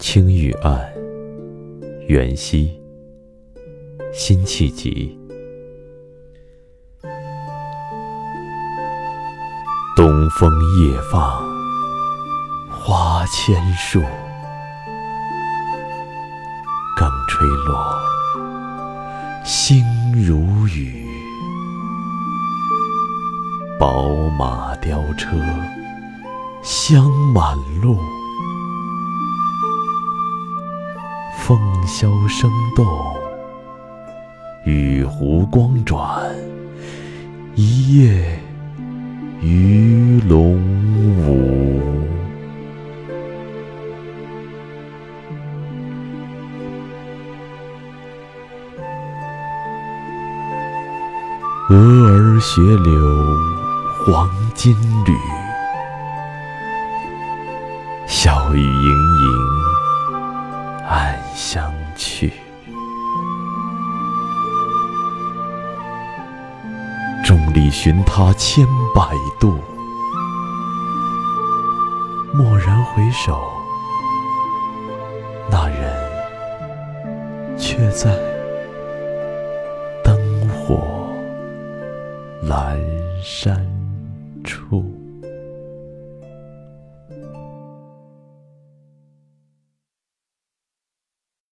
青玉案，元夕，辛弃疾。东风夜放花千树，更吹落，星如雨。宝马雕车香满路。风箫声动，玉壶光转，一夜鱼龙舞。蛾儿雪柳黄金缕，笑语盈盈。相去，众里寻他千百度，蓦然回首，那人却在灯火阑珊处。